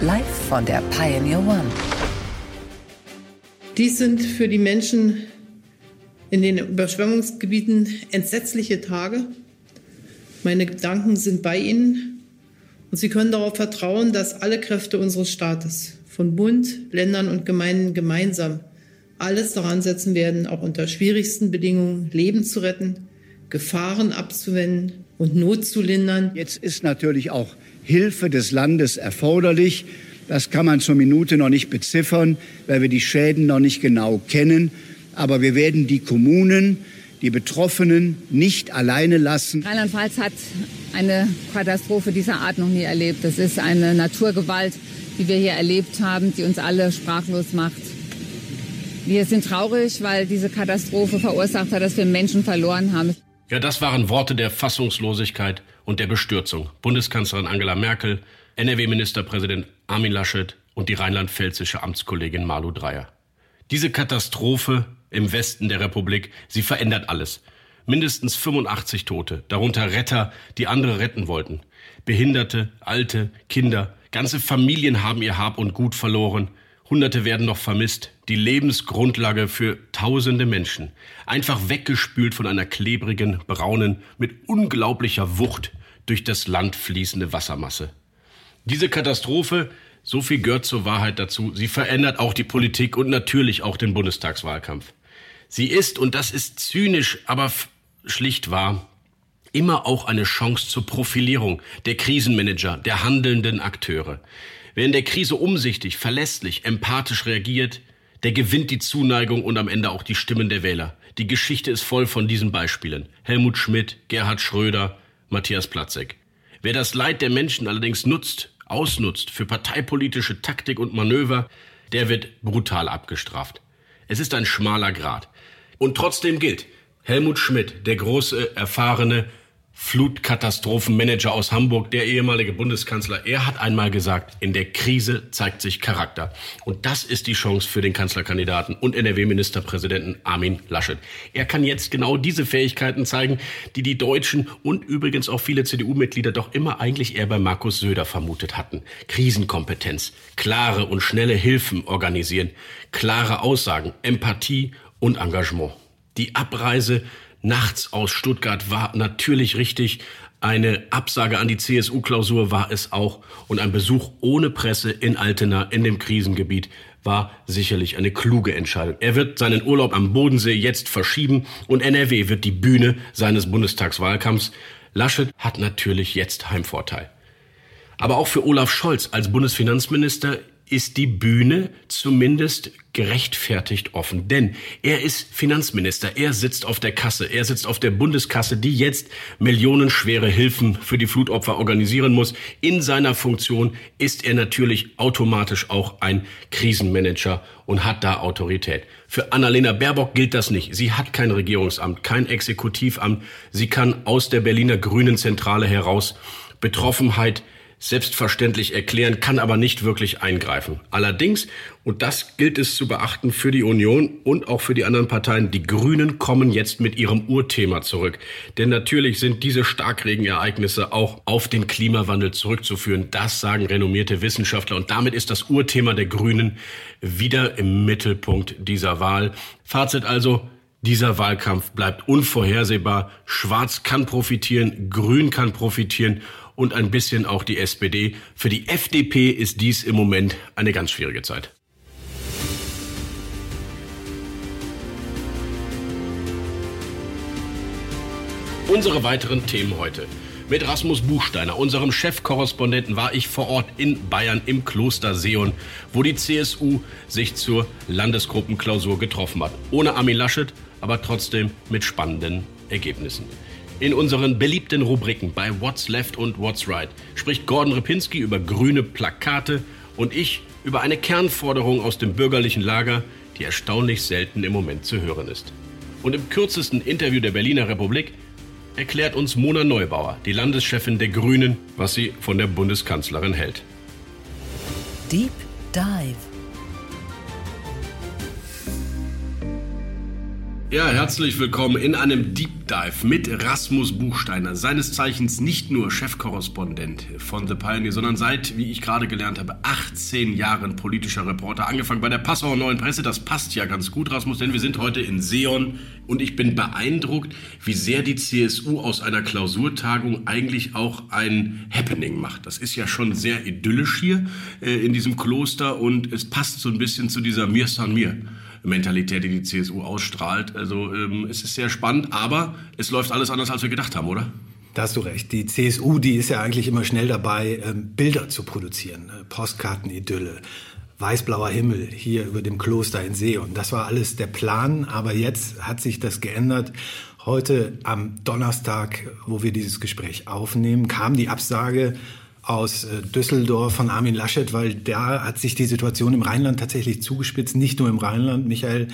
Live von der Pioneer One. Dies sind für die Menschen in den Überschwemmungsgebieten entsetzliche Tage. Meine Gedanken sind bei Ihnen und Sie können darauf vertrauen, dass alle Kräfte unseres Staates, von Bund, Ländern und Gemeinden gemeinsam, alles daran setzen werden, auch unter schwierigsten Bedingungen Leben zu retten, Gefahren abzuwenden und Not zu lindern. Jetzt ist natürlich auch Hilfe des Landes erforderlich. Das kann man zur Minute noch nicht beziffern, weil wir die Schäden noch nicht genau kennen. Aber wir werden die Kommunen, die Betroffenen nicht alleine lassen. Rheinland-Pfalz hat eine Katastrophe dieser Art noch nie erlebt. Das ist eine Naturgewalt, die wir hier erlebt haben, die uns alle sprachlos macht. Wir sind traurig, weil diese Katastrophe verursacht hat, dass wir Menschen verloren haben. Ja, das waren Worte der Fassungslosigkeit und der Bestürzung. Bundeskanzlerin Angela Merkel, NRW-Ministerpräsident Armin Laschet und die rheinland-pfälzische Amtskollegin Malu Dreyer. Diese Katastrophe im Westen der Republik, sie verändert alles. Mindestens 85 Tote, darunter Retter, die andere retten wollten. Behinderte, Alte, Kinder, ganze Familien haben ihr Hab und Gut verloren. Hunderte werden noch vermisst. Die Lebensgrundlage für tausende Menschen. Einfach weggespült von einer klebrigen, braunen, mit unglaublicher Wucht durch das Land fließende Wassermasse. Diese Katastrophe, so viel gehört zur Wahrheit dazu, sie verändert auch die Politik und natürlich auch den Bundestagswahlkampf. Sie ist, und das ist zynisch, aber schlicht wahr, immer auch eine Chance zur Profilierung der Krisenmanager, der handelnden Akteure. Wer in der Krise umsichtig, verlässlich, empathisch reagiert, der gewinnt die Zuneigung und am Ende auch die Stimmen der Wähler. Die Geschichte ist voll von diesen Beispielen. Helmut Schmidt, Gerhard Schröder, Matthias Platzek. Wer das Leid der Menschen allerdings nutzt, ausnutzt für parteipolitische Taktik und Manöver, der wird brutal abgestraft. Es ist ein schmaler Grat. Und trotzdem gilt, Helmut Schmidt, der große, erfahrene, Flutkatastrophenmanager aus Hamburg, der ehemalige Bundeskanzler, er hat einmal gesagt, in der Krise zeigt sich Charakter. Und das ist die Chance für den Kanzlerkandidaten und NRW-Ministerpräsidenten Armin Laschet. Er kann jetzt genau diese Fähigkeiten zeigen, die die Deutschen und übrigens auch viele CDU-Mitglieder doch immer eigentlich eher bei Markus Söder vermutet hatten. Krisenkompetenz, klare und schnelle Hilfen organisieren, klare Aussagen, Empathie und Engagement. Die Abreise nachts aus Stuttgart war natürlich richtig. Eine Absage an die CSU-Klausur war es auch. Und ein Besuch ohne Presse in Altena in dem Krisengebiet war sicherlich eine kluge Entscheidung. Er wird seinen Urlaub am Bodensee jetzt verschieben und NRW wird die Bühne seines Bundestagswahlkampfs. Laschet hat natürlich jetzt Heimvorteil. Aber auch für Olaf Scholz als Bundesfinanzminister ist die Bühne zumindest gerechtfertigt offen. Denn er ist Finanzminister, er sitzt auf der Kasse, er sitzt auf der Bundeskasse, die jetzt millionenschwere Hilfen für die Flutopfer organisieren muss. In seiner Funktion ist er natürlich automatisch auch ein Krisenmanager und hat da Autorität. Für Annalena Baerbock gilt das nicht. Sie hat kein Regierungsamt, kein Exekutivamt. Sie kann aus der Berliner Grünen Zentrale heraus Betroffenheit selbstverständlich erklären, kann aber nicht wirklich eingreifen. Allerdings, und das gilt es zu beachten für die Union und auch für die anderen Parteien, die Grünen kommen jetzt mit ihrem Urthema zurück. Denn natürlich sind diese Starkregenereignisse auch auf den Klimawandel zurückzuführen. Das sagen renommierte Wissenschaftler. Und damit ist das Urthema der Grünen wieder im Mittelpunkt dieser Wahl. Fazit also, dieser Wahlkampf bleibt unvorhersehbar. Schwarz kann profitieren, Grün kann profitieren und ein bisschen auch die SPD. Für die FDP ist dies im Moment eine ganz schwierige Zeit. Unsere weiteren Themen heute. Mit Rasmus Buchsteiner, unserem Chefkorrespondenten, war ich vor Ort in Bayern im Kloster Seon, wo die CSU sich zur Landesgruppenklausur getroffen hat. Ohne Armin Laschet, aber trotzdem mit spannenden Ergebnissen. In unseren beliebten Rubriken bei What's Left und What's Right spricht Gordon Ripinski über grüne Plakate und ich über eine Kernforderung aus dem bürgerlichen Lager, die erstaunlich selten im Moment zu hören ist. Und im kürzesten Interview der Berliner Republik erklärt uns Mona Neubauer, die Landeschefin der Grünen, was sie von der Bundeskanzlerin hält. Deep Dive. Ja, herzlich willkommen in einem Deep Dive mit Rasmus Buchsteiner, seines Zeichens nicht nur Chefkorrespondent von The Pioneer, sondern seit, wie ich gerade gelernt habe, 18 Jahren politischer Reporter, angefangen bei der Passauer Neuen Presse. Das passt ja ganz gut, Rasmus, denn wir sind heute in Seon und ich bin beeindruckt, wie sehr die CSU aus einer Klausurtagung eigentlich auch ein Happening macht. Das ist ja schon sehr idyllisch hier äh, in diesem Kloster und es passt so ein bisschen zu dieser Mir San Mir. Mentalität, die die CSU ausstrahlt. Also ähm, es ist sehr spannend, aber es läuft alles anders, als wir gedacht haben, oder? Da hast du recht. Die CSU, die ist ja eigentlich immer schnell dabei, ähm, Bilder zu produzieren. Äh, Postkartenidylle, weißblauer Himmel hier über dem Kloster in See. Und das war alles der Plan. Aber jetzt hat sich das geändert. Heute am Donnerstag, wo wir dieses Gespräch aufnehmen, kam die Absage aus äh, Düsseldorf von Armin Laschet, weil da hat sich die Situation im Rheinland tatsächlich zugespitzt, nicht nur im Rheinland. Michael,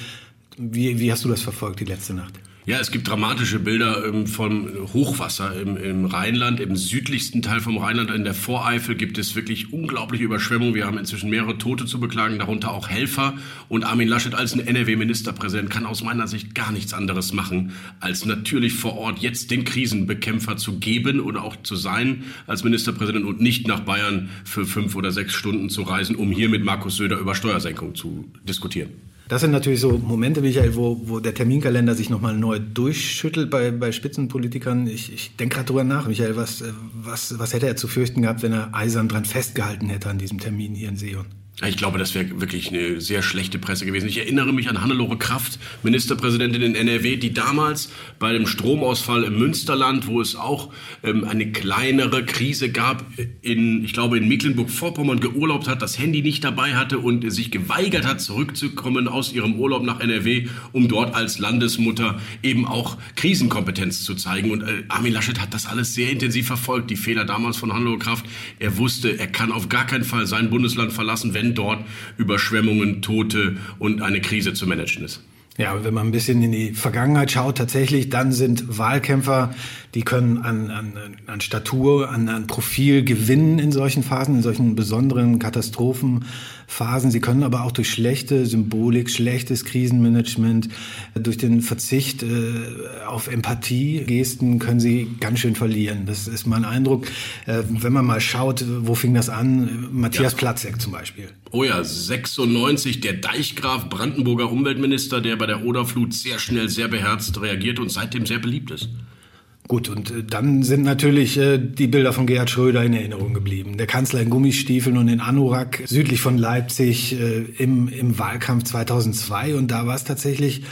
wie, wie hast du das verfolgt die letzte Nacht? Ja, es gibt dramatische Bilder ähm, von Hochwasser im, im, Rheinland, im südlichsten Teil vom Rheinland, in der Voreifel gibt es wirklich unglaubliche Überschwemmungen. Wir haben inzwischen mehrere Tote zu beklagen, darunter auch Helfer. Und Armin Laschet als ein NRW-Ministerpräsident kann aus meiner Sicht gar nichts anderes machen, als natürlich vor Ort jetzt den Krisenbekämpfer zu geben oder auch zu sein als Ministerpräsident und nicht nach Bayern für fünf oder sechs Stunden zu reisen, um hier mit Markus Söder über Steuersenkung zu diskutieren. Das sind natürlich so Momente, Michael, wo, wo der Terminkalender sich nochmal neu durchschüttelt bei, bei Spitzenpolitikern. Ich, ich denke gerade drüber nach, Michael, was, was, was hätte er zu fürchten gehabt, wenn er eisern dran festgehalten hätte an diesem Termin hier in Seon? Ich glaube, das wäre wirklich eine sehr schlechte Presse gewesen. Ich erinnere mich an Hannelore Kraft, Ministerpräsidentin in NRW, die damals bei dem Stromausfall im Münsterland, wo es auch ähm, eine kleinere Krise gab, in, ich glaube, in Mecklenburg-Vorpommern geurlaubt hat, das Handy nicht dabei hatte und sich geweigert hat, zurückzukommen aus ihrem Urlaub nach NRW, um dort als Landesmutter eben auch Krisenkompetenz zu zeigen. Und äh, Armin Laschet hat das alles sehr intensiv verfolgt, die Fehler damals von Hannelore Kraft. Er wusste, er kann auf gar keinen Fall sein Bundesland verlassen, wenn dort Überschwemmungen, Tote und eine Krise zu managen ist. Ja, wenn man ein bisschen in die Vergangenheit schaut, tatsächlich, dann sind Wahlkämpfer, die können an, an, an Statur, an, an Profil gewinnen in solchen Phasen, in solchen besonderen Katastrophenphasen. Sie können aber auch durch schlechte Symbolik, schlechtes Krisenmanagement, durch den Verzicht äh, auf Empathie, Gesten können sie ganz schön verlieren. Das ist mein Eindruck. Äh, wenn man mal schaut, wo fing das an? Matthias ja. Platzek zum Beispiel. Oh ja, 96, der Deichgraf, Brandenburger Umweltminister, der bei der Oderflut sehr schnell, sehr beherzt reagiert und seitdem sehr beliebt ist. Gut, und äh, dann sind natürlich äh, die Bilder von Gerhard Schröder in Erinnerung geblieben. Der Kanzler in Gummistiefeln und in Anorak südlich von Leipzig äh, im, im Wahlkampf 2002. Und da war es tatsächlich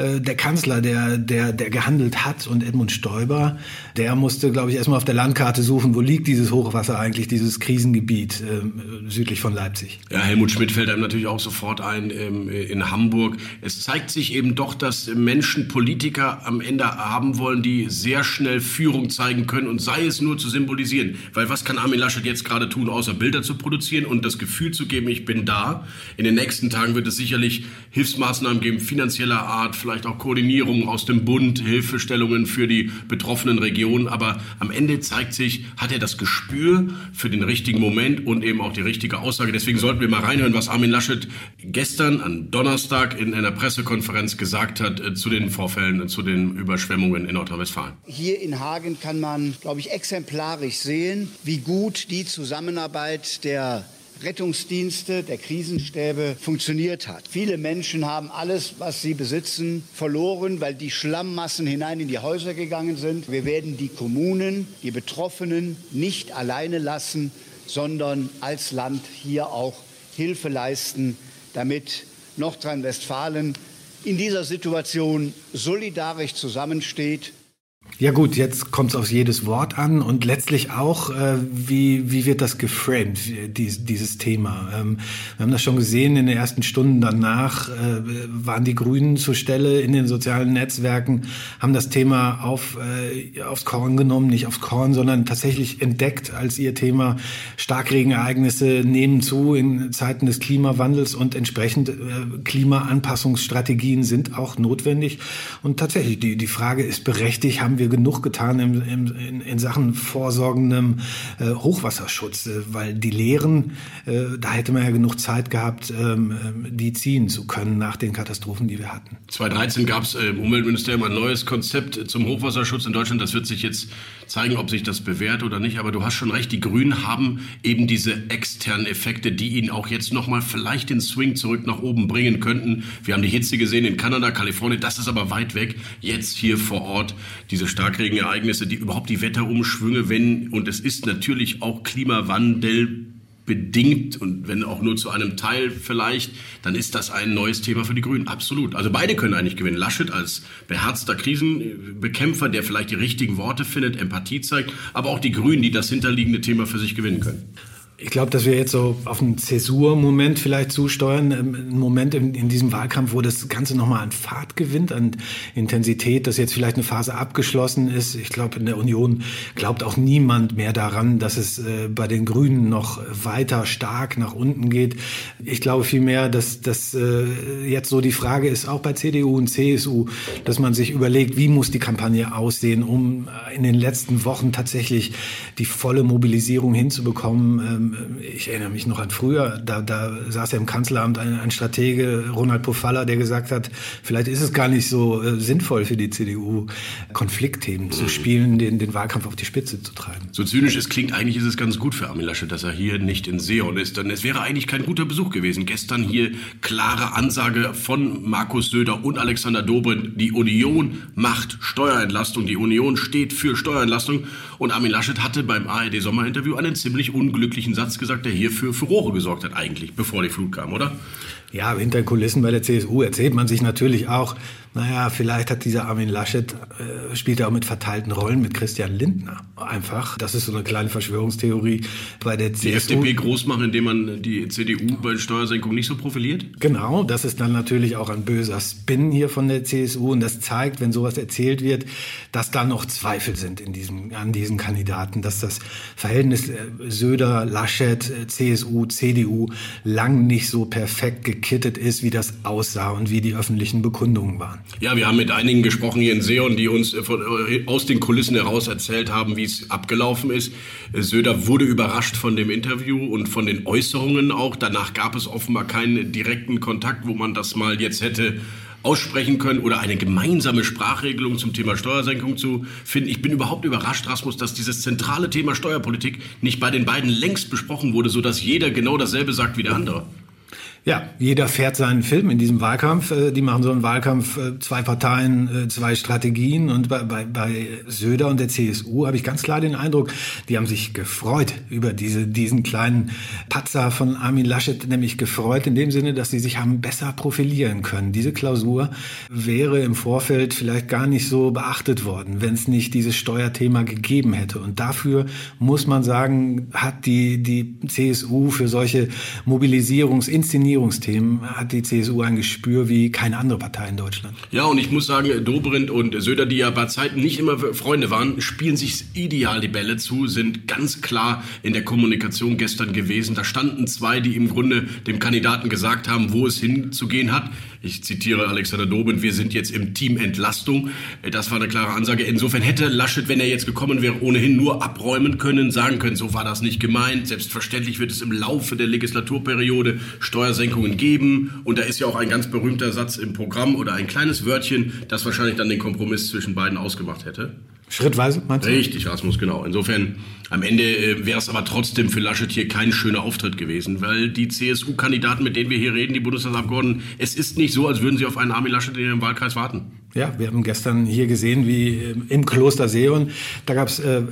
äh, der Kanzler, der, der, der gehandelt hat und Edmund Stoiber, der musste, glaube ich, erstmal auf der Landkarte suchen, wo liegt dieses Hochwasser eigentlich, dieses Krisengebiet äh, südlich von Leipzig. Ja, Helmut Schmidt fällt einem natürlich auch sofort ein ähm, in Hamburg. Es zeigt sich eben doch, dass Menschen Politiker am Ende haben wollen, die sehr schnell Führung zeigen können und sei es nur zu symbolisieren. Weil was kann Armin Laschet jetzt gerade tun, außer Bilder zu produzieren und das Gefühl zu geben, ich bin da. In den nächsten Tagen wird es sicherlich Hilfsmaßnahmen geben, finanzieller Art, vielleicht auch Koordinierung aus dem Bund, Hilfestellungen für die betroffenen Regionen. Aber am Ende zeigt sich, hat er das Gespür für den richtigen Moment und eben auch die richtige Aussage. Deswegen sollten wir mal reinhören, was Armin Laschet gestern am Donnerstag in einer Pressekonferenz gesagt hat äh, zu den Vorfällen, zu den Überschwemmungen in Nordrhein-Westfalen. Hier in Hagen kann man, glaube ich, exemplarisch sehen, wie gut die Zusammenarbeit der Rettungsdienste, der Krisenstäbe funktioniert hat. Viele Menschen haben alles, was sie besitzen, verloren, weil die Schlammmassen hinein in die Häuser gegangen sind. Wir werden die Kommunen, die Betroffenen nicht alleine lassen, sondern als Land hier auch Hilfe leisten, damit Nordrhein-Westfalen in dieser Situation solidarisch zusammensteht Ja gut, jetzt kommt es auf jedes Wort an und letztlich auch, äh, wie, wie wird das geframed, dies, dieses Thema. Ähm, wir haben das schon gesehen in den ersten Stunden danach, äh, waren die Grünen zur Stelle in den sozialen Netzwerken, haben das Thema auf, äh, aufs Korn genommen, nicht aufs Korn, sondern tatsächlich entdeckt als ihr Thema. Starkregenereignisse nehmen zu in Zeiten des Klimawandels und entsprechend äh, Klimaanpassungsstrategien sind auch notwendig. Und tatsächlich, die, die Frage ist berechtigt, haben wir genug getan im, im, in, in Sachen vorsorgendem äh, Hochwasserschutz, äh, weil die Lehren, äh, da hätte man ja genug Zeit gehabt, ähm, ähm die ziehen zu können nach den Katastrophen, die wir hatten. 2013 gab es im Umweltministerium ein neues Konzept zum Hochwasserschutz in Deutschland. Das wird sich jetzt zeigen, ob sich das bewährt oder nicht. Aber du hast schon recht, die Grünen haben eben diese externen Effekte, die ihnen auch jetzt nochmal vielleicht den Swing zurück nach oben bringen könnten. Wir haben die Hitze gesehen in Kanada, Kalifornien, das ist aber weit weg. Jetzt hier vor Ort diese Starkregenereignisse, die überhaupt die Wetterumschwünge, wenn, und es ist natürlich auch Klimawandel bedingt und wenn auch nur zu einem Teil vielleicht, dann ist das ein neues Thema für die Grünen. Absolut. Also beide können eigentlich gewinnen. Laschet als beherzter Krisenbekämpfer, der vielleicht die richtigen Worte findet, Empathie zeigt, aber auch die Grünen, die das hinterliegende Thema für sich gewinnen können. Ich glaube, dass wir jetzt so auf einen Zäsur-Moment vielleicht zusteuern. Ähm, ein Moment in, in diesem Wahlkampf, wo das Ganze nochmal an Fahrt gewinnt, an Intensität, dass jetzt vielleicht eine Phase abgeschlossen ist. Ich glaube, in der Union glaubt auch niemand mehr daran, dass es äh, bei den Grünen noch weiter stark nach unten geht. Ich glaube vielmehr, dass, dass äh, jetzt so die Frage ist, auch bei CDU und CSU, dass man sich überlegt, wie muss die Kampagne aussehen, um in den letzten Wochen tatsächlich die volle Mobilisierung hinzubekommen. Ähm, ich erinnere mich noch an früher, da, da saß ja im Kanzleramt ein, ein Stratege, Ronald Pofalla, der gesagt hat, vielleicht ist es gar nicht so äh, sinnvoll für die CDU, Konfliktthemen mhm. zu spielen, den, den Wahlkampf auf die Spitze zu treiben. So zynisch es klingt, eigentlich ist es ganz gut für Armin Laschet, dass er hier nicht in Seon ist. Denn es wäre eigentlich kein guter Besuch gewesen. Gestern hier klare Ansage von Markus Söder und Alexander Dobrindt. Die Union macht Steuerentlastung. Die Union steht für Steuerentlastung. Und Armin Laschet hatte beim ARD-Sommerinterview einen ziemlich unglücklichen Satz gesagt, der hier für Furore gesorgt hat eigentlich, bevor die Flut kam, oder? Ja, hinter den Kulissen bei der CSU erzählt man sich natürlich auch, naja, vielleicht hat dieser Armin Laschet, äh, spielt er auch mit verteilten Rollen mit Christian Lindner. Einfach, das ist so eine kleine Verschwörungstheorie bei der CSU. Die FDP groß machen, indem man die CDU bei Steuersenkung nicht so profiliert? Genau, das ist dann natürlich auch ein böser Spin hier von der CSU und das zeigt, wenn sowas erzählt wird, dass da noch Zweifel sind in diesem, an diesen Kandidaten, dass das Verhältnis äh, Söder, Laschet, äh, CSU, CDU lang nicht so perfekt gekittet ist, wie das aussah und wie die öffentlichen Bekundungen waren. Ja, wir haben mit einigen gesprochen hier in Seon, die uns äh, von, äh, aus den Kulissen heraus erzählt haben, wie es abgelaufen ist. Söder wurde überrascht von dem Interview und von den Äußerungen auch. Danach gab es offenbar keinen direkten Kontakt, wo man das mal jetzt hätte aussprechen können oder eine gemeinsame Sprachregelung zum Thema Steuersenkung zu finden. Ich bin überhaupt überrascht, Rasmus, dass dieses zentrale Thema Steuerpolitik nicht bei den beiden längst besprochen wurde, sodass jeder genau dasselbe sagt wie der andere. Ja, jeder fährt seinen Film in diesem Wahlkampf. Äh, die machen so einen Wahlkampf, äh, zwei Parteien, äh, zwei Strategien. Und bei, bei, bei Söder und der CSU habe ich ganz klar den Eindruck, die haben sich gefreut über diese, diesen kleinen Patzer von Armin Laschet, nämlich gefreut in dem Sinne, dass sie sich haben besser profilieren können. Diese Klausur wäre im Vorfeld vielleicht gar nicht so beachtet worden, wenn es nicht dieses Steuerthema gegeben hätte. Und dafür muss man sagen, hat die, die CSU für solche Mobilisierungsinszenierungen Diskriminierungsthemen hat die CSU ein Gespür wie keine andere Partei in Deutschland. Ja, und ich muss sagen, Dobrindt und Söder, die ja bei Zeiten nicht immer Freunde waren, spielen sich ideal die Bälle zu, sind ganz klar in der Kommunikation gestern gewesen. Da standen zwei, die im Grunde dem Kandidaten gesagt haben, wo es hinzugehen hat. Ich zitiere Alexander Dobrindt, wir sind jetzt im Team Entlastung. Das war eine klare Ansage. Insofern hätte Laschet, wenn er jetzt gekommen wäre, ohnehin nur abräumen können, sagen können, so war das nicht gemeint. Selbstverständlich wird es im Laufe der Legislaturperiode Steuersenkungen Steuersenkungen geben. Und da ist ja auch ein ganz berühmter Satz im Programm oder ein kleines Wörtchen, das wahrscheinlich dann den Kompromiss zwischen beiden ausgemacht hätte. Schrittweise, meinst du? Richtig, Rasmus, genau. Insofern, am Ende äh, wäre es aber trotzdem für Laschet hier kein schöner Auftritt gewesen, weil die CSU-Kandidaten, mit denen wir hier reden, die Bundestagsabgeordneten, es ist nicht so, als würden sie auf einen Armin Laschet in ihrem Wahlkreis warten. Ja, wir haben gestern hier gesehen, wie äh, im Kloster Seon, da gab es äh,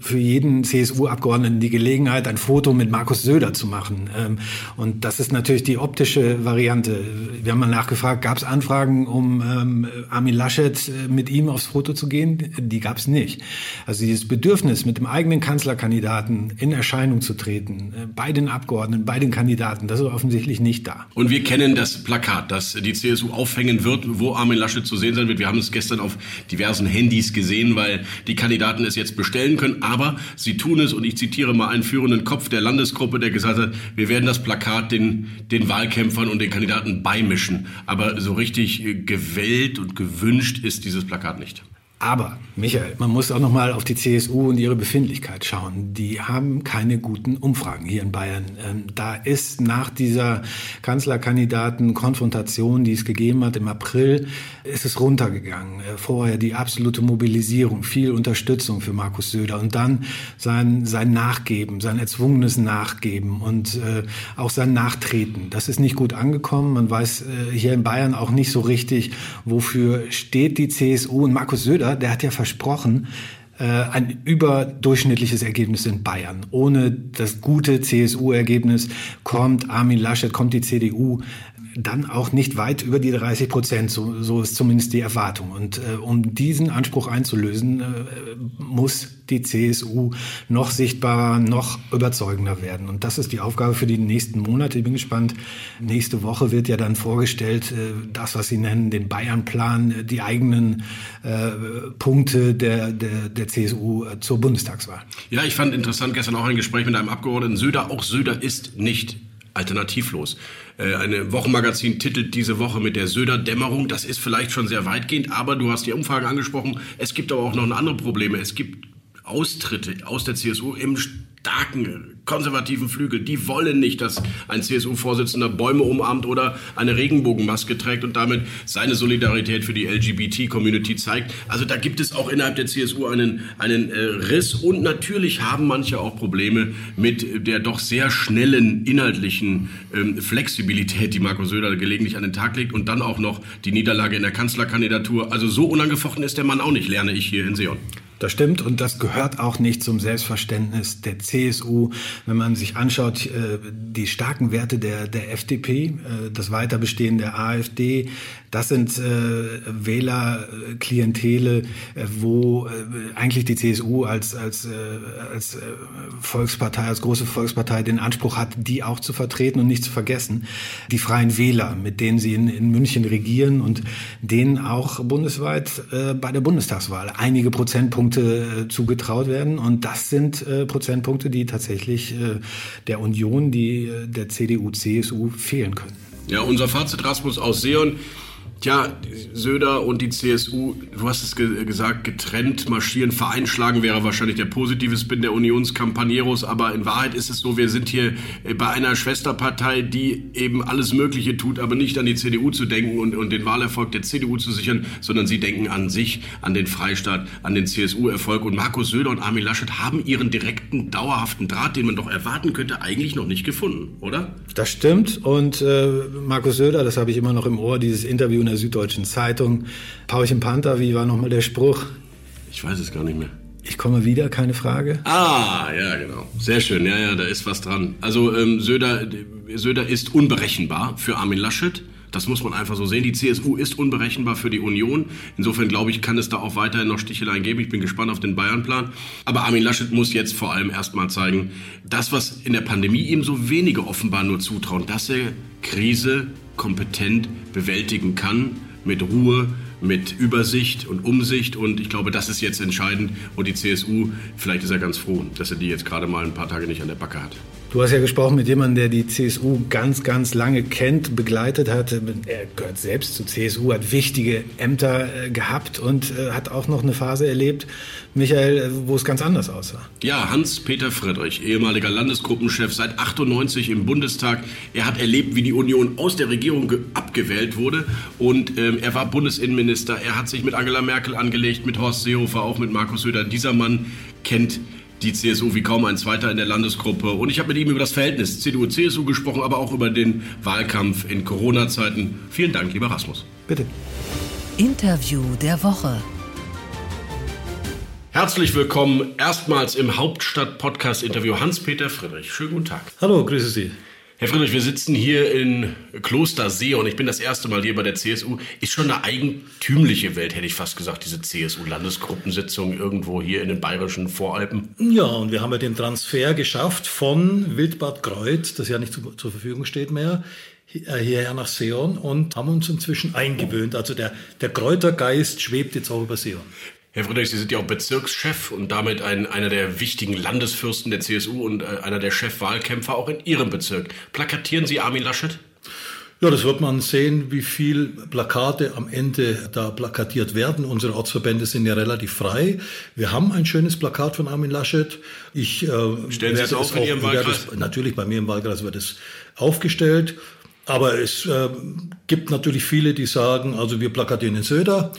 für jeden CSU-Abgeordneten die Gelegenheit, ein Foto mit Markus Söder zu machen. Ähm, und das ist natürlich die optische Variante. Wir haben mal nachgefragt, gab es Anfragen, um ähm, Armin Laschet äh, mit ihm aufs Foto zu gehen? Die gab es nicht. Also dieses Bedürfnis, mit dem eigenen Kanzlerkandidaten in Erscheinung zu treten, äh, bei den Abgeordneten, bei den Kandidaten, das ist offensichtlich nicht da. Und wir kennen das Plakat, das die CSU aufhängen wird, wo Armin Laschet zu sehen sehen sein wird. Wir haben es gestern auf diversen Handys gesehen, weil die Kandidaten es jetzt bestellen können. Aber sie tun es, und ich zitiere mal einen führenden Kopf der Landesgruppe, der gesagt hat, wir werden das Plakat den, den Wahlkämpfern und den Kandidaten beimischen. Aber so richtig gewählt und gewünscht ist dieses Plakat nicht. Aber, Michael, man muss auch noch mal auf die CSU und ihre Befindlichkeit schauen. Die haben keine guten Umfragen hier in Bayern. Ähm, da ist nach dieser Kanzlerkandidaten-Konfrontation, die es gegeben hat im April, ist es runtergegangen. Äh, vorher die absolute Mobilisierung, viel Unterstützung für Markus Söder und dann sein, sein Nachgeben, sein erzwungenes Nachgeben und äh, auch sein Nachtreten. Das ist nicht gut angekommen. Man weiß äh, hier in Bayern auch nicht so richtig, wofür steht die CSU und Markus Söder Söder, der hat ja versprochen, äh, ein überdurchschnittliches Ergebnis in Bayern. Ohne das gute CSU-Ergebnis kommt Armin Laschet, kommt die CDU dann auch nicht weit über die 30 Prozent. So, so ist zumindest die Erwartung. Und äh, um diesen Anspruch einzulösen, äh, muss die CSU noch sichtbarer, noch überzeugender werden. Und das ist die Aufgabe für die nächsten Monate. Ich bin gespannt. Nächste Woche wird ja dann vorgestellt, äh, das, was Sie nennen, den Bayern-Plan, äh, die eigenen äh, Punkte der, der, der CSU äh, zur Bundestagswahl. Ja, ich fand interessant gestern auch ein Gespräch mit einem Abgeordneten Söder. Auch Söder ist nicht alternativlos. Äh, eine Wochenmagazin titelt diese Woche mit der Söder-Dämmerung. Das ist vielleicht schon sehr weitgehend, aber du hast die Umfragen angesprochen. Es gibt aber auch noch andere Probleme. Es gibt Austritte aus der CSU im starken konservativen Flügel, die wollen nicht, dass ein CSU-Vorsitzender Bäume umarmt oder eine Regenbogenmaske trägt und damit seine Solidarität für die LGBT-Community zeigt. Also da gibt es auch innerhalb der CSU einen, einen äh, Riss und natürlich haben manche auch Probleme mit der doch sehr schnellen inhaltlichen ähm, Flexibilität, die Marco Söder gelegentlich an den Tag legt und dann auch noch die Niederlage in der Kanzlerkandidatur. Also so unangefochten ist der Mann auch nicht, lerne ich hier in Seon. Das stimmt und das gehört auch nicht zum Selbstverständnis der CSU. Wenn man sich anschaut, äh, die starken Werte der, der FDP, äh, das Weiterbestehen der AfD, das sind äh, Wählerklientele, wo eigentlich die CSU als, als, als Volkspartei, als große Volkspartei den Anspruch hat, die auch zu vertreten und nicht zu vergessen. Die Freien Wähler, mit denen sie in, in München regieren und denen auch bundesweit bei der Bundestagswahl einige Prozentpunkte Prozentpunkte äh, zugetraut werden. Und das sind äh, Prozentpunkte, die tatsächlich äh, der Union, die äh, der CDU, CSU fehlen können. Ja, unser Fazit Rasmus aus Seon. Tja, Söder und die CSU, du hast es ge gesagt, getrennt marschieren, vereinschlagen wäre wahrscheinlich der positive Spin der Unionskampagneros, aber in Wahrheit ist es so, wir sind hier äh, bei einer Schwesterpartei, die eben alles Mögliche tut, aber nicht an die CDU zu denken und, und den Wahlerfolg der CDU zu sichern, sondern sie denken an sich, an den Freistaat, an den CSU-Erfolg. Und Markus Söder und Armin Laschet haben ihren direkten, dauerhaften Draht, den man doch erwarten könnte, eigentlich noch nicht gefunden, oder? Das stimmt. Und äh, Markus Söder, das habe ich immer noch im Ohr, dieses Interview der Süddeutschen Zeitung. Pauchen Panther, wie war nochmal der Spruch? Ich weiß es gar nicht mehr. Ich komme wieder, keine Frage. Ah, ja, genau. Sehr schön. Ja, ja, da ist was dran. Also ähm, Söder, Söder ist unberechenbar für Armin Laschet. Das muss man einfach so sehen. Die CSU ist unberechenbar für die Union. Insofern glaube ich, kann es da auch weiterhin noch Sticheleien geben. Ich bin gespannt auf den Bayern-Plan. Aber Armin Laschet muss jetzt vor allem erstmal zeigen, das, was in der Pandemie ihm so wenige offenbar nur zutrauen, dass er Krise kompetent bewältigen kann, mit Ruhe, mit Übersicht und Umsicht. Und ich glaube, das ist jetzt entscheidend. Und die CSU, vielleicht ist er ganz froh, dass er die jetzt gerade mal ein paar Tage nicht an der Backe hat. Du hast ja gesprochen mit jemandem, der die CSU ganz, ganz lange kennt, begleitet hat. Er gehört selbst zur CSU, hat wichtige Ämter äh, gehabt und äh, hat auch noch eine Phase erlebt, Michael, äh, wo es ganz anders aussah. Ja, Hans-Peter Friedrich, ehemaliger Landesgruppenchef, seit 98 im Bundestag. Er hat erlebt, wie die Union aus der Regierung abgewählt wurde und ähm, er war Bundesinnenminister. Er hat sich mit Angela Merkel angelegt, mit Horst Seehofer, auch mit Markus Söder. Dieser Mann kennt die CSU wie kaum ein zweiter in der Landesgruppe. Und ich habe mit ihm über das Verhältnis CDU-CSU gesprochen, aber auch über den Wahlkampf in Corona-Zeiten. Vielen Dank, lieber Rasmus. Bitte. Interview der Woche. Herzlich willkommen erstmals im Hauptstadt-Podcast-Interview Hans-Peter Friedrich. Schönen guten Tag. Hallo, grüße Sie. Herr Friedrich, wir sitzen hier in Kloster und Ich bin das erste Mal hier bei der CSU. Ist schon eine eigentümliche Welt, hätte ich fast gesagt, diese CSU-Landesgruppensitzung irgendwo hier in den bayerischen Voralpen. Ja, und wir haben ja den Transfer geschafft von Wildbad Kreuth, das ja nicht zu, zur Verfügung steht mehr, äh, hierher nach Seon und haben uns inzwischen eingewöhnt. Also der, der Kräutergeist schwebt jetzt auch über Seon. Herr Friedrich, Sie sind ja auch Bezirkschef und damit ein, einer der wichtigen Landesfürsten der CSU und äh, einer der Chefwahlkämpfer auch in Ihrem Bezirk. Plakatieren Sie Armin Laschet? Ja, das wird man sehen, wie viel Plakate am Ende da plakatiert werden. Unsere Ortsverbände sind ja relativ frei. Wir haben ein schönes Plakat von Armin Laschet. Ich äh, Stellen Sie es auf in Ihrem Wahlkreis? Es, natürlich, bei mir im Wahlkreis wird es aufgestellt. Aber es äh, gibt natürlich viele, die sagen, also wir plakatieren in Söder.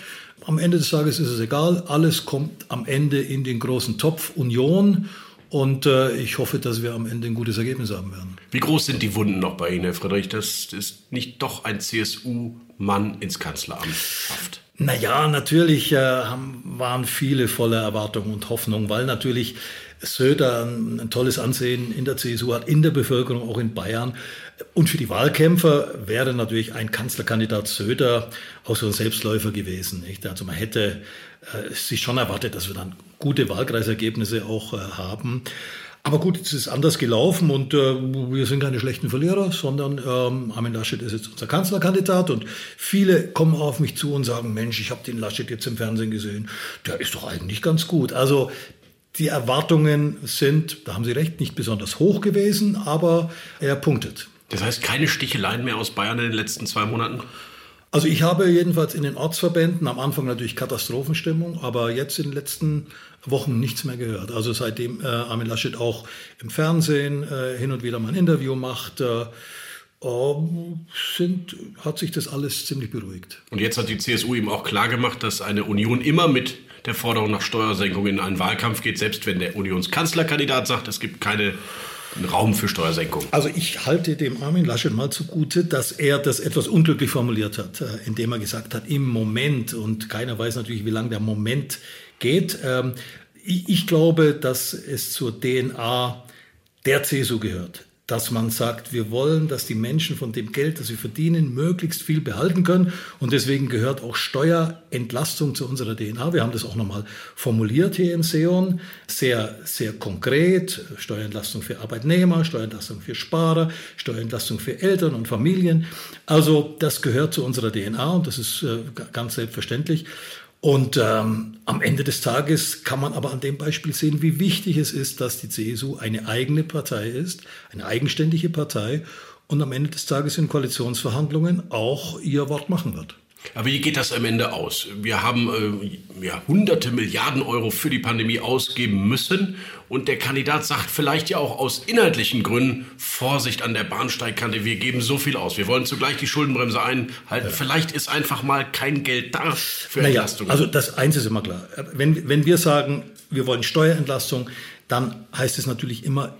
Am Ende des Tages ist es egal. Alles kommt am Ende in den großen Topf Union. Und äh, ich hoffe, dass wir am Ende ein gutes Ergebnis haben werden. Wie groß sind die Wunden noch bei Ihnen, Herr Friedrich, dass es nicht doch ein CSU-Mann ins Kanzleramt schafft? Naja, natürlich äh, haben, waren viele voller Erwartungen und Hoffnung, weil natürlich Söder ein, ein tolles Ansehen in der CSU hat, in der Bevölkerung, auch in Bayern. Und für die Wahlkämpfer wäre natürlich ein Kanzlerkandidat Söder auch so ein Selbstläufer gewesen. Nicht? Also man hätte äh, sich schon erwartet, dass wir dann gute Wahlkreisergebnisse auch äh, haben. Aber gut, es ist anders gelaufen und äh, wir sind keine schlechten Verlierer, sondern ähm, Armin Laschet ist jetzt unser Kanzlerkandidat und viele kommen auf mich zu und sagen, Mensch, ich habe den Laschet jetzt im Fernsehen gesehen, der ist doch eigentlich ganz gut. Also die Erwartungen sind, da haben Sie recht, nicht besonders hoch gewesen, aber er punktet. Das heißt, keine Sticheleien mehr aus Bayern in den letzten zwei Monaten? Also ich habe jedenfalls in den Ortsverbänden am Anfang natürlich Katastrophenstimmung, aber jetzt in den letzten Wochen nichts mehr gehört. Also seitdem äh, Armin Laschet auch im Fernsehen äh, hin und wieder mal ein Interview macht, äh, ähm, sind, hat sich das alles ziemlich beruhigt. Und jetzt hat die CSU ihm auch klargemacht, dass eine Union immer mit der Forderung nach Steuersenkung in einen Wahlkampf geht, selbst wenn der Unionskanzlerkandidat sagt, es gibt keine Raum für Steuersenkung. Also ich halte dem Armin Laschet mal zugute, dass er das etwas unglücklich formuliert hat, äh, indem er gesagt hat, im Moment, und keiner weiß natürlich, wie lange der Moment geht. Ähm, ich glaube, dass es zur DNA der CSU gehört dass man sagt, wir wollen, dass die Menschen von dem Geld, das sie verdienen, möglichst viel behalten können. Und deswegen gehört auch Steuerentlastung zu unserer DNA. Wir haben das auch nochmal formuliert hier in Seon. Sehr, sehr konkret. Steuerentlastung für Arbeitnehmer, Steuerentlastung für Sparer, Steuerentlastung für Eltern und Familien. Also das gehört zu unserer DNA und das ist äh, ganz selbstverständlich. Und ähm, am Ende des Tages kann man aber an dem Beispiel sehen, wie wichtig es ist, dass die CSU eine eigene Partei ist, eine eigenständige Partei und am Ende des Tages in Koalitionsverhandlungen auch ihr Wort machen wird. Aber wie geht das am Ende aus? Wir haben äh, ja, hunderte Milliarden Euro für die Pandemie ausgeben müssen und der Kandidat sagt vielleicht ja auch aus inhaltlichen Gründen, Vorsicht an der Bahnsteigkante, wir geben so viel aus. Wir wollen zugleich die Schuldenbremse einhalten. Ja. Vielleicht ist einfach mal kein Geld da für naja, Entlastung. Also das eins ist immer klar. Wenn, wenn wir sagen, wir wollen Steuerentlastung, dann heißt es natürlich immer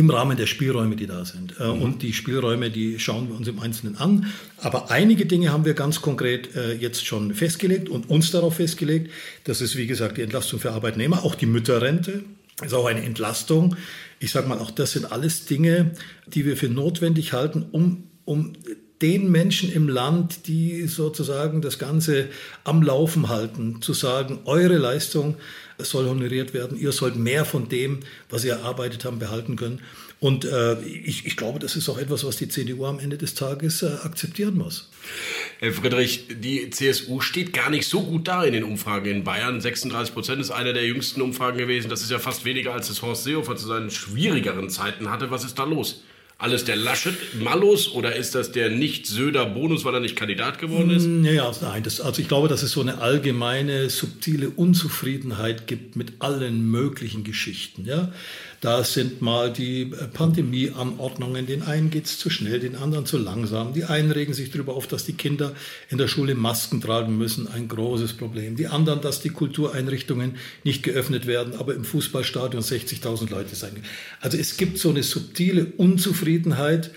im Rahmen der Spielräume, die da sind. Äh, mhm. Und die Spielräume, die schauen wir uns im Einzelnen an. Aber einige Dinge haben wir ganz konkret äh, jetzt schon festgelegt und uns darauf festgelegt. Das ist, wie gesagt, die Entlastung für Arbeitnehmer, auch die Mütterrente ist auch eine Entlastung. Ich sage mal, auch das sind alles Dinge, die wir für notwendig halten, um, um den Menschen im Land, die sozusagen das Ganze am Laufen halten, zu sagen, eure Leistung soll honoriert werden, ihr sollt mehr von dem, was ihr erarbeitet habt, behalten können. Und äh, ich, ich, glaube, das ist auch etwas, was die CDU am Ende des Tages äh, akzeptieren muss. Herr Friedrich, die CSU steht gar nicht so gut da in den Umfragen in Bayern. 36 Prozent ist eine der jüngsten Umfragen gewesen. Das ist ja fast weniger, als es Horst Seehofer zu seinen schwierigeren Zeiten hatte. Was ist da los? Alles der Laschet-Malus oder ist das der Nicht-Söder-Bonus, weil er nicht Kandidat geworden ist? Ja, nein, das, also ich glaube, dass es so eine allgemeine, subtile Unzufriedenheit gibt mit allen möglichen Geschichten. Ja? Da sind mal die äh, Pandemieanordnungen, den einen geht es zu schnell, den anderen zu langsam. Die einen regen sich darüber auf, dass die Kinder in der Schule Masken tragen müssen, ein großes Problem. Die anderen, dass die Kultureinrichtungen nicht geöffnet werden, aber im Fußballstadion 60.000 Leute sein. Also es gibt so eine subtile Unzufriedenheit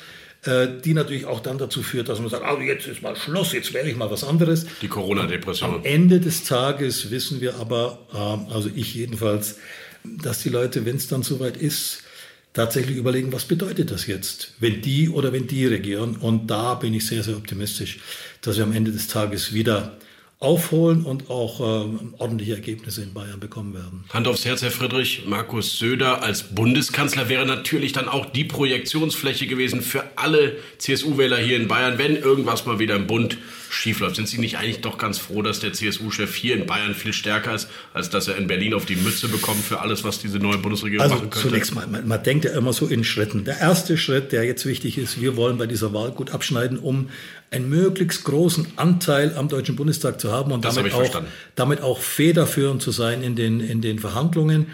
äh, die natürlich auch dann dazu führt, dass man sagt, also jetzt ist mal Schluss, jetzt wäre ich mal was anderes. Die Corona-Depression. Am Ende des Tages wissen wir aber, ähm, also ich jedenfalls, dass die Leute, wenn es dann soweit ist, tatsächlich überlegen, was bedeutet das jetzt, wenn die oder wenn die regieren. Und da bin ich sehr, sehr optimistisch, dass wir am Ende des Tages wieder aufholen und auch äh, ordentliche Ergebnisse in Bayern bekommen werden. Hand aufs Herz, Herr Friedrich. Markus Söder als Bundeskanzler wäre natürlich dann auch die Projektionsfläche gewesen für alle CSU-Wähler hier in Bayern, wenn irgendwas mal wieder im Bund schiefläuft. Sind Sie nicht eigentlich doch ganz froh, dass der CSU-Chef hier in Bayern viel stärker ist, als dass er in Berlin auf die Mütze bekommt für alles, was diese neue Bundesregierung also machen könnte? Zunächst mal, man, man denkt ja immer so in Schritten. Der erste Schritt, der jetzt wichtig ist, wir wollen bei dieser Wahl gut abschneiden, um einen möglichst großen Anteil am Deutschen Bundestag zu haben und damit, auch, damit auch federführend zu sein in den, in den Verhandlungen.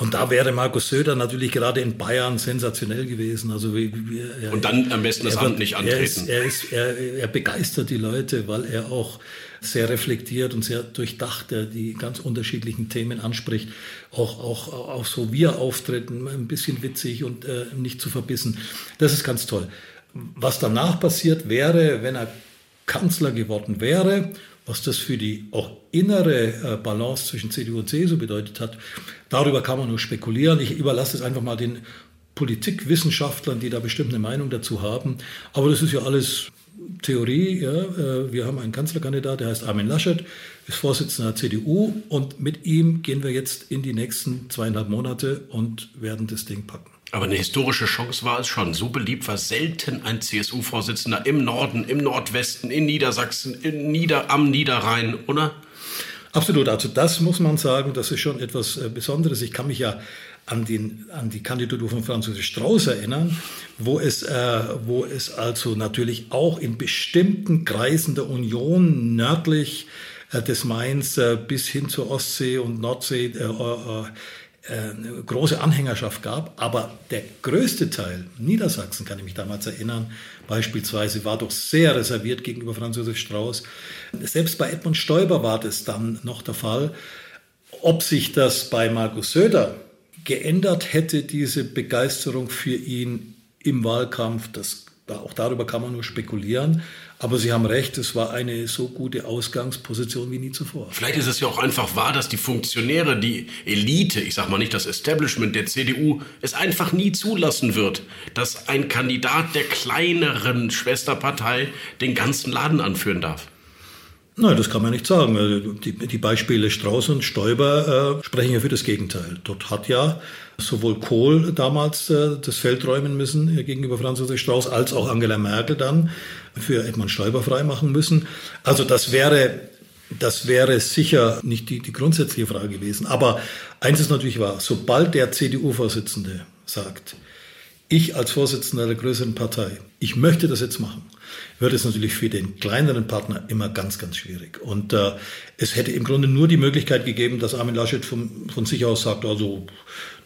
Und da wäre Markus Söder natürlich gerade in Bayern sensationell gewesen. Also er, und dann am besten das Amt nicht antreten. Er, ist, er, ist, er, er begeistert die Leute, weil er auch sehr reflektiert und sehr durchdacht die ganz unterschiedlichen Themen anspricht. Auch, auch, auch so wie er auftritt, ein bisschen witzig und äh, nicht zu verbissen. Das ist ganz toll. Was danach passiert wäre, wenn er Kanzler geworden wäre, was das für die auch innere äh, Balance zwischen CDU und CSU bedeutet hat, darüber kann man nur spekulieren. Ich überlasse es einfach mal den Politikwissenschaftlern, die da bestimmt eine Meinung dazu haben. Aber das ist ja alles Theorie. Ja. Äh, wir haben einen Kanzlerkandidat, der heißt Armin Laschet, ist Vorsitzender der CDU und mit ihm gehen wir jetzt in die nächsten zweieinhalb Monate und werden das Ding packen. Aber eine historische Chance war es schon. So beliebt war selten ein CSU-Vorsitzender im Norden, im Nordwesten, in Niedersachsen, in Nieder am Niederrhein, oder? Absolut. Also das muss man sagen, das ist schon etwas äh, Besonderes. Ich kann mich ja an, den, an die Kandidatur von Franz Strauß erinnern, wo es, äh, wo es also natürlich auch in bestimmten Kreisen der Union nördlich äh, des Mains äh, bis hin zur Ostsee und Nordsee äh, große Anhängerschaft gab, aber der größte Teil, Niedersachsen kann ich mich damals erinnern, beispielsweise war doch sehr reserviert gegenüber Franz Josef Strauß. Selbst bei Edmund Stoiber war das dann noch der Fall. Ob sich das bei Markus Söder geändert hätte, diese Begeisterung für ihn im Wahlkampf, das, auch darüber kann man nur spekulieren. Aber Sie haben recht, es war eine so gute Ausgangsposition wie nie zuvor. Vielleicht ist es ja auch einfach wahr, dass die Funktionäre, die Elite, ich sage mal nicht das Establishment der CDU, es einfach nie zulassen wird, dass ein Kandidat der kleineren Schwesterpartei den ganzen Laden anführen darf. Nein, das kann man nicht sagen. Also die, die Beispiele Strauß und Stoiber äh, sprechen ja für das Gegenteil. Dort hat ja sowohl Kohl damals äh, das Feld räumen müssen äh, gegenüber Franz Josef Strauß, als auch Angela Merkel dann für Edmund Stoiber freimachen müssen. Also das wäre, das wäre sicher nicht die, die grundsätzliche Frage gewesen. Aber eins ist natürlich wahr, sobald der CDU-Vorsitzende sagt, ich als Vorsitzender der größeren Partei, ich möchte das jetzt machen, wird es natürlich für den kleineren Partner immer ganz, ganz schwierig. Und äh, es hätte im Grunde nur die Möglichkeit gegeben, dass Armin Laschet von, von sich aus sagt, also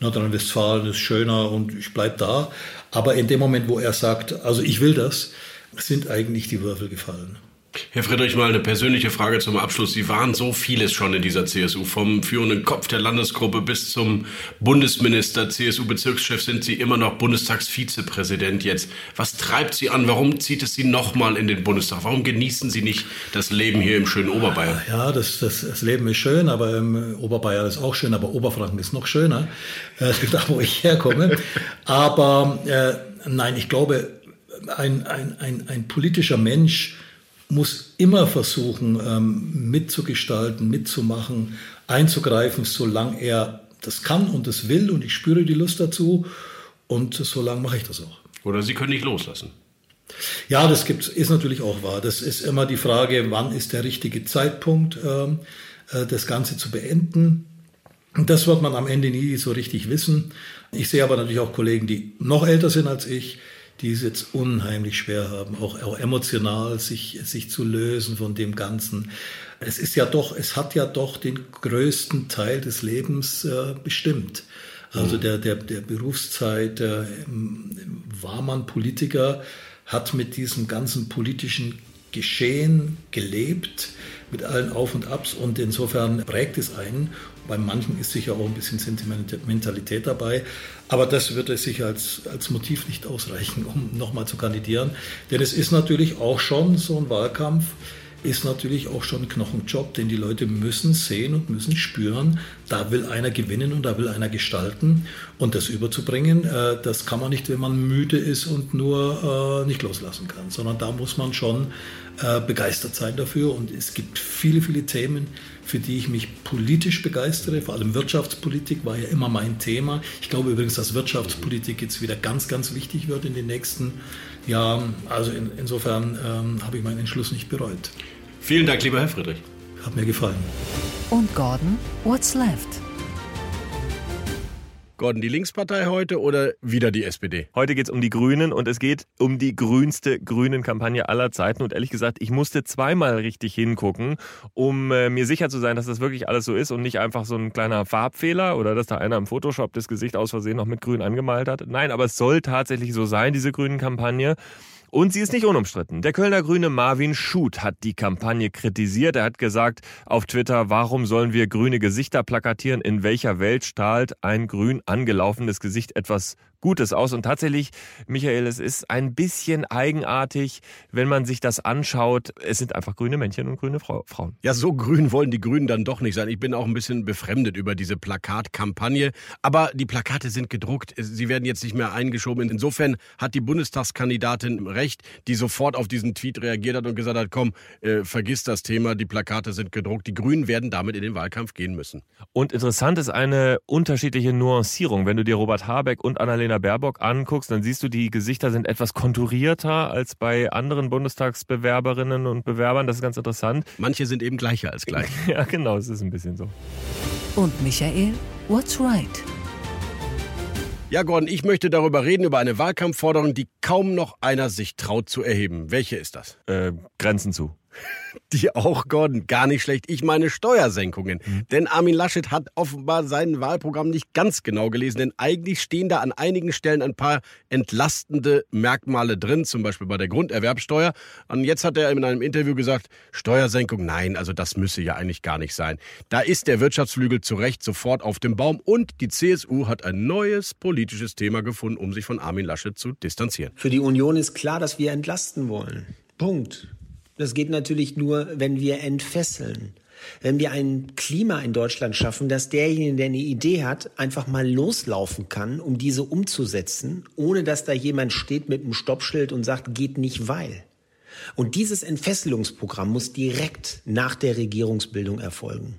Nordrhein-Westfalen ist schöner und ich bleibe da. Aber in dem Moment, wo er sagt, also ich will das, sind eigentlich die Würfel gefallen. Herr Friedrich, mal eine persönliche Frage zum Abschluss. Sie waren so vieles schon in dieser CSU. Vom führenden Kopf der Landesgruppe bis zum Bundesminister, CSU-Bezirkschef sind Sie immer noch Bundestagsvizepräsident jetzt. Was treibt Sie an? Warum zieht es Sie nochmal in den Bundestag? Warum genießen Sie nicht das Leben hier im schönen Oberbayern? Ja, das, das, das Leben ist schön, aber im Oberbayern ist auch schön, aber Oberfranken ist noch schöner, äh, da wo ich herkomme. aber äh, nein, ich glaube, ein, ein, ein, ein politischer Mensch, muss immer versuchen, ähm, mitzugestalten, mitzumachen, einzugreifen, solange er das kann und das will und ich spüre die Lust dazu und solange mache ich das auch. Oder Sie können nicht loslassen. Ja, das gibt, ist natürlich auch wahr. Das ist immer die Frage, wann ist der richtige Zeitpunkt, ähm, äh, das Ganze zu beenden. Und das wird man am Ende nie so richtig wissen. Ich sehe aber natürlich auch Kollegen, die noch älter sind als ich, die es jetzt unheimlich schwer haben, auch, auch emotional sich, sich zu lösen von dem Ganzen. Es ist ja doch, es hat ja doch den größten Teil des Lebens äh, bestimmt. Also mhm. der, der, der Berufszeit äh, war man Politiker, hat mit diesem ganzen politischen geschehen, gelebt mit allen Auf und Abs und insofern prägt es einen. Bei manchen ist sicher auch ein bisschen Sentimentalität dabei, aber das wird es sicher als, als Motiv nicht ausreichen, um nochmal zu kandidieren. Denn es ist natürlich auch schon so ein Wahlkampf, ist natürlich auch schon ein Knochenjob, denn die Leute müssen sehen und müssen spüren, da will einer gewinnen und da will einer gestalten. Und das überzubringen, äh, das kann man nicht, wenn man müde ist und nur äh, nicht loslassen kann, sondern da muss man schon äh, begeistert sein dafür. Und es gibt viele, viele Themen, für die ich mich politisch begeistere. Vor allem Wirtschaftspolitik war ja immer mein Thema. Ich glaube übrigens, dass Wirtschaftspolitik jetzt wieder ganz, ganz wichtig wird in den nächsten Jahren. Also in, insofern ähm, habe ich meinen Entschluss nicht bereut. Vielen Dank, lieber Herr Friedrich. Hat mir gefallen. Und Gordon, what's left? Gordon, die Linkspartei heute oder wieder die SPD? Heute geht es um die Grünen und es geht um die grünste Grünen-Kampagne aller Zeiten. Und ehrlich gesagt, ich musste zweimal richtig hingucken, um äh, mir sicher zu sein, dass das wirklich alles so ist und nicht einfach so ein kleiner Farbfehler oder dass da einer im Photoshop das Gesicht aus Versehen noch mit grün angemalt hat. Nein, aber es soll tatsächlich so sein, diese Grünen-Kampagne. Und sie ist nicht unumstritten. Der Kölner Grüne Marvin Schut hat die Kampagne kritisiert. Er hat gesagt auf Twitter, warum sollen wir grüne Gesichter plakatieren? In welcher Welt strahlt ein grün angelaufenes Gesicht etwas Gutes aus. Und tatsächlich, Michael, es ist ein bisschen eigenartig, wenn man sich das anschaut. Es sind einfach grüne Männchen und grüne Frau Frauen. Ja, so grün wollen die Grünen dann doch nicht sein. Ich bin auch ein bisschen befremdet über diese Plakatkampagne. Aber die Plakate sind gedruckt. Sie werden jetzt nicht mehr eingeschoben. Insofern hat die Bundestagskandidatin recht, die sofort auf diesen Tweet reagiert hat und gesagt hat, komm, äh, vergiss das Thema, die Plakate sind gedruckt. Die Grünen werden damit in den Wahlkampf gehen müssen. Und interessant ist eine unterschiedliche Nuancierung. Wenn du dir Robert Habeck und Annalena Annalena Baerbock anguckst, dann siehst du, die Gesichter sind etwas konturierter als bei anderen Bundestagsbewerberinnen und Bewerbern. Das ist ganz interessant. Manche sind eben gleicher als gleich. ja, genau, es ist ein bisschen so. Und Michael, what's right? Ja, Gordon, ich möchte darüber reden, über eine Wahlkampfforderung, die kaum noch einer sich traut zu erheben. Welche ist das? Äh, Grenzen zu. Die auch, Gordon, gar nicht schlecht. Ich meine Steuersenkungen. Mhm. Denn Armin Laschet hat offenbar sein Wahlprogramm nicht ganz genau gelesen. Denn eigentlich stehen da an einigen Stellen ein paar entlastende Merkmale drin, zum Beispiel bei der Grunderwerbsteuer. Und jetzt hat er in einem Interview gesagt, Steuersenkung, nein, also das müsse ja eigentlich gar nicht sein. Da ist der Wirtschaftsflügel zu Recht sofort auf dem Baum. Und die CSU hat ein neues politisches Thema gefunden, um sich von Armin Laschet zu distanzieren. Für die Union ist klar, dass wir entlasten wollen. Punkt. Das geht natürlich nur, wenn wir entfesseln. Wenn wir ein Klima in Deutschland schaffen, dass derjenige, der eine Idee hat, einfach mal loslaufen kann, um diese umzusetzen, ohne dass da jemand steht mit einem Stoppschild und sagt, geht nicht weil. Und dieses Entfesselungsprogramm muss direkt nach der Regierungsbildung erfolgen.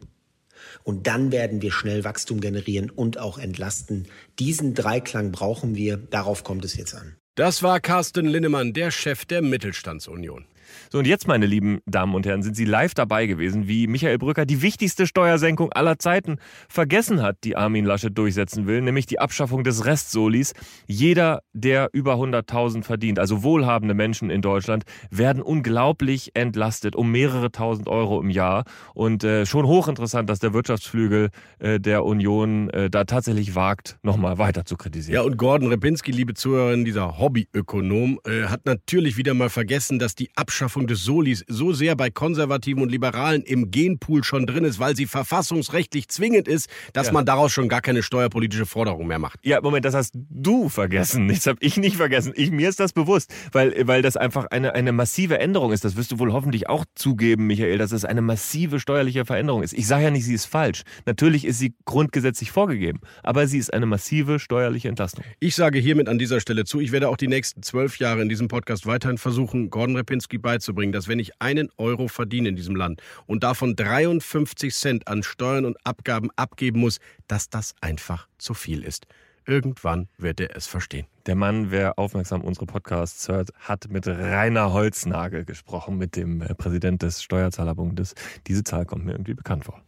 Und dann werden wir schnell Wachstum generieren und auch entlasten. Diesen Dreiklang brauchen wir. Darauf kommt es jetzt an. Das war Carsten Linnemann, der Chef der Mittelstandsunion. So, und jetzt, meine lieben Damen und Herren, sind Sie live dabei gewesen, wie Michael Brücker die wichtigste Steuersenkung aller Zeiten vergessen hat, die Armin Laschet durchsetzen will, nämlich die Abschaffung des Restsolis. Jeder, der über 100.000 verdient, also wohlhabende Menschen in Deutschland, werden unglaublich entlastet um mehrere tausend Euro im Jahr. Und äh, schon hochinteressant, dass der Wirtschaftsflügel äh, der Union äh, da tatsächlich wagt, nochmal weiter zu kritisieren. Ja, und Gordon Repinski, liebe Zuhörerinnen, dieser Hobbyökonom, äh, hat natürlich wieder mal vergessen, dass die Abschaffung Abschaffung des Solis so sehr bei Konservativen und Liberalen im Genpool schon drin ist, weil sie verfassungsrechtlich zwingend ist, dass ja. man daraus schon gar keine steuerpolitische Forderung mehr macht. Ja, Moment, das hast du vergessen. Das habe ich nicht vergessen. Ich, mir ist das bewusst, weil, weil das einfach eine, eine massive Änderung ist. Das wirst du wohl hoffentlich auch zugeben, Michael, dass es eine massive steuerliche Veränderung ist. Ich sage ja nicht, sie ist falsch. Natürlich ist sie grundgesetzlich vorgegeben, aber sie ist eine massive steuerliche Entlastung. Ich sage hiermit an dieser Stelle zu, ich werde auch die nächsten zwölf Jahre in diesem Podcast weiterhin versuchen, Gordon Repinski beizubringen beizubringen, dass wenn ich einen Euro verdiene in diesem Land und davon 53 Cent an Steuern und Abgaben abgeben muss, dass das einfach zu viel ist. Irgendwann wird er es verstehen. Der Mann, wer aufmerksam unsere Podcasts hört, hat mit Rainer Holznagel gesprochen, mit dem äh, Präsident des Steuerzahlerbundes. Diese Zahl kommt mir irgendwie bekannt vor.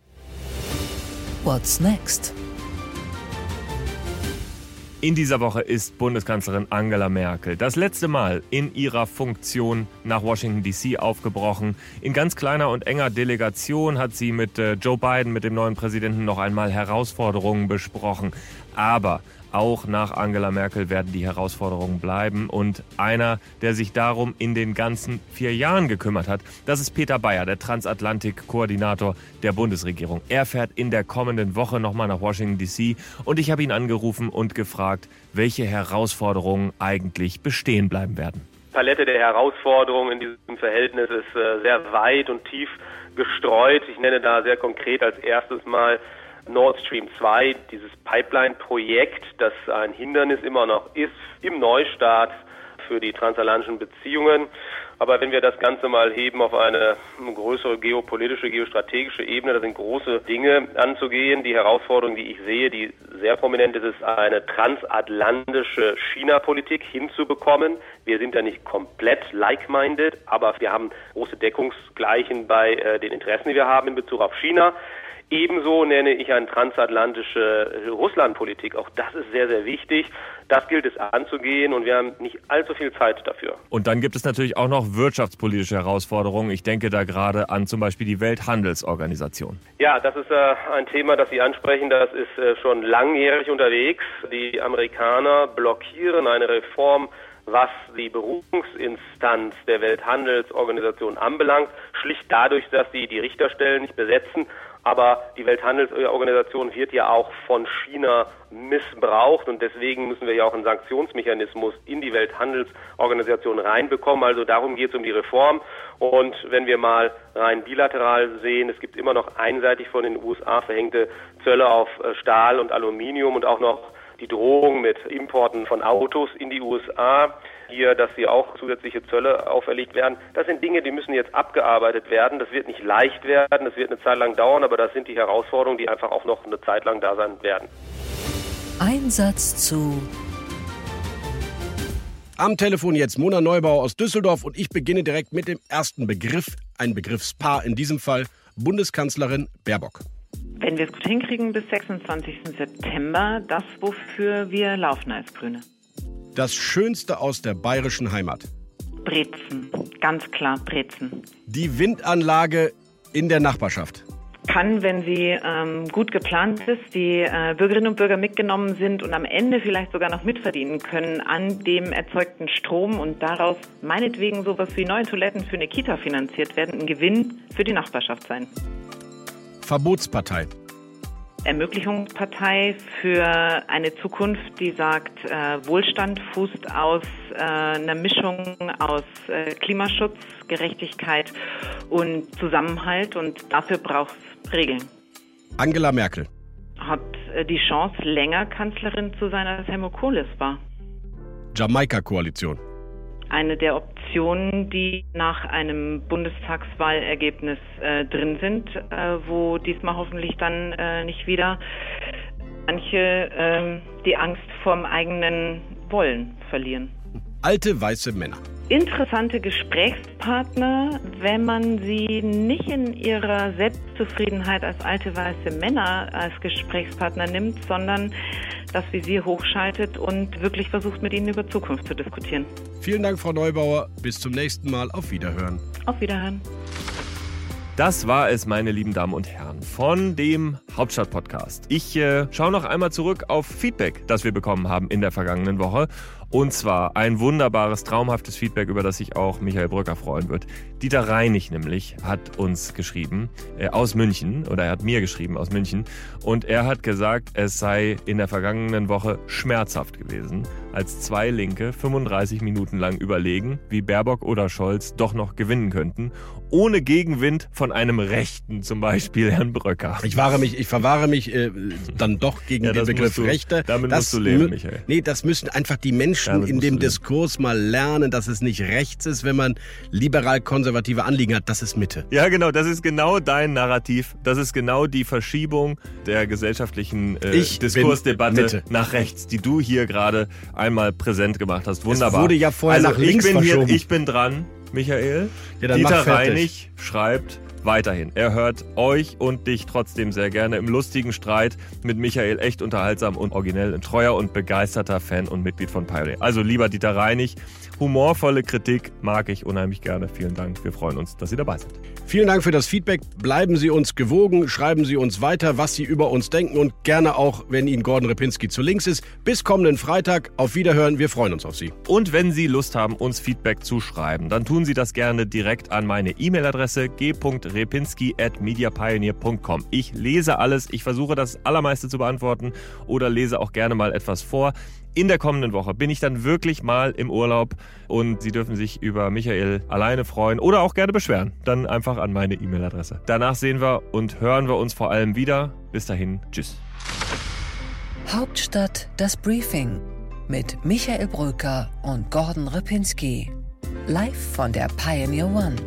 What's next? In dieser Woche ist Bundeskanzlerin Angela Merkel das letzte Mal in ihrer Funktion nach Washington DC aufgebrochen. In ganz kleiner und enger Delegation hat sie mit äh, Joe Biden, mit dem neuen Präsidenten, noch einmal Herausforderungen besprochen. Aber Auch nach Angela Merkel werden die Herausforderungen bleiben. Und einer, der sich darum in den ganzen vier Jahren gekümmert hat, das ist Peter Bayer, der Transatlantik-Koordinator der Bundesregierung. Er fährt in der kommenden Woche nochmal nach Washington, D.C. Und ich habe ihn angerufen und gefragt, welche Herausforderungen eigentlich bestehen bleiben werden. Palette der Herausforderungen in diesem Verhältnis ist äh, sehr weit und tief gestreut. Ich nenne da sehr konkret als erstes mal Nord Stream 2, dieses Pipeline-Projekt, das ein Hindernis immer noch ist im Neustart für die transatlantischen Beziehungen. Aber wenn wir das Ganze mal heben auf eine größere geopolitische, geostrategische Ebene, da sind große Dinge anzugehen. Die Herausforderung, die ich sehe, die sehr prominent ist, ist eine transatlantische China-Politik hinzubekommen. Wir sind da nicht komplett like-minded, aber wir haben große Deckungsgleichen bei äh, den Interessen, die wir haben in Bezug auf China. Ebenso nenne ich eine transatlantische Russlandpolitik. Auch das ist sehr, sehr wichtig. Das gilt es anzugehen und wir haben nicht allzu viel Zeit dafür. Und dann gibt es natürlich auch noch wirtschaftspolitische Herausforderungen. Ich denke da gerade an zum Beispiel die Welthandelsorganisation. Ja, das ist äh, ein Thema, das Sie ansprechen. Das ist äh, schon langjährig unterwegs. Die Amerikaner blockieren eine Reform was die Berufungsinstanz der Welthandelsorganisation anbelangt, schlicht dadurch, dass sie die Richterstellen nicht besetzen aber die Welthandelsorganisation wird ja auch von China missbraucht und deswegen müssen wir ja auch einen Sanktionsmechanismus in die Welthandelsorganisation reinbekommen. Also darum geht es um die Reform. Und wenn wir mal rein bilateral sehen, es gibt immer noch einseitig von den USA verhängte Zölle auf äh, Stahl und Aluminium und auch noch die Drohung mit Importen von Autos in die USA hier, dass sie auch zusätzliche Zölle auferlegt werden. Das sind Dinge, die müssen jetzt abgearbeitet werden. Das wird nicht leicht werden, das wird eine Zeit lang dauern, aber das sind die Herausforderungen, die einfach auch noch eine Zeit lang da sein werden. Einsatz zu am Telefon jetzt Mona Neubauer aus Düsseldorf und ich beginne direkt mit dem ersten Begriff, ein Begriffspaar, in diesem Fall Bundeskanzlerin Baerbock. Wenn wir es gut hinkriegen bis 26. September, das, wofür wir laufen als Grüne. Das Schönste aus der bayerischen Heimat. Brezen, ganz klar Brezen. Die Windanlage in der Nachbarschaft. Kann, wenn sie ähm, gut geplant ist, die äh, Bürgerinnen und Bürger mitgenommen sind und am Ende vielleicht sogar noch mitverdienen können an dem erzeugten Strom und daraus meinetwegen sowas wie neue Toiletten für eine Kita finanziert werden, ein Gewinn für die Nachbarschaft sein. Verbotspartei. Ermöglichungspartei für eine Zukunft, die sagt, äh, Wohlstand fußt aus äh, einer Mischung aus äh, Klimaschutz, Gerechtigkeit und Zusammenhalt und dafür braucht es Regeln. Angela Merkel hat äh, die Chance, länger Kanzlerin zu sein, als Helmut Kohl es war. Jamaika-Koalition eine der Optionen, die nach einem Bundestagswahlergebnis äh, drin sind, äh, wo diesmal hoffentlich dann äh, nicht wieder manche ähm, die Angst vorm eigenen Wollen verlieren. Alte weiße Männer. Interessante Gesprächspartner, wenn man sie nicht in ihrer Selbstzufriedenheit als alte weiße Männer als Gesprächspartner nimmt, sondern das Visier hochschaltet und wirklich versucht, mit ihnen über Zukunft zu diskutieren. Vielen Dank, Frau Neubauer. Bis zum nächsten Mal. Auf Wiederhören. Auf Wiederhören. Das war es, meine lieben Damen und Herren, von dem Hauptstadt-Podcast. Ich äh, schaue noch einmal zurück auf Feedback, das wir bekommen haben in der vergangenen Woche. Und zwar ein wunderbares, traumhaftes Feedback, über das sich auch Michael Brücker freuen wird. Dieter Reinig nämlich hat uns geschrieben äh, aus München oder er hat mir geschrieben aus München und er hat gesagt, es sei in der vergangenen Woche schmerzhaft gewesen, als zwei Linke 35 Minuten lang überlegen, wie Baerbock oder Scholz doch noch gewinnen könnten, ohne Gegenwind von einem Rechten, zum Beispiel Herrn Bröcker. Ich wahre mich, ich verwahre mich äh, dann doch gegen ja, den Begriff du, Rechte. Damit das musst du leben, Michael. Nee, das müssen einfach die Menschen damit in dem Diskurs mal lernen, dass es nicht rechts ist, wenn man liberal-konservative Anliegen hat. Das ist Mitte. Ja, genau. Das ist genau dein Narrativ. Das ist genau die Verschiebung der gesellschaftlichen äh, Diskursdebatte nach rechts, die du hier gerade einmal präsent gemacht hast. Wunderbar. Es wurde ja vorher also nach links ich bin verschoben. Hier, ich bin dran, Michael. Ja, Dieter Reinig schreibt weiterhin. Er hört euch und dich trotzdem sehr gerne im lustigen Streit mit Michael echt unterhaltsam und originell, ein treuer und begeisterter Fan und Mitglied von Pioneer. Also lieber Dieter Reinig, humorvolle Kritik mag ich unheimlich gerne. Vielen Dank. Wir freuen uns, dass Sie dabei sind. Vielen Dank für das Feedback. Bleiben Sie uns gewogen, schreiben Sie uns weiter, was Sie über uns denken und gerne auch, wenn Ihnen Gordon Repinski zu links ist. Bis kommenden Freitag. Auf Wiederhören. Wir freuen uns auf Sie. Und wenn Sie Lust haben, uns Feedback zu schreiben, dann tun Sie das gerne direkt an meine E-Mail-Adresse g.repinski@mediapioneer.com. Ich lese alles. Ich versuche das allermeiste zu beantworten oder lese auch gerne mal etwas vor. In der kommenden Woche bin ich dann wirklich mal im Urlaub und Sie dürfen sich über Michael alleine freuen oder auch gerne beschweren. Dann einfach an meine E-Mail-Adresse. Danach sehen wir und hören wir uns vor allem wieder. Bis dahin, tschüss. Hauptstadt das Briefing mit Michael Bröker und Gordon Ripinski. Live von der Pioneer One.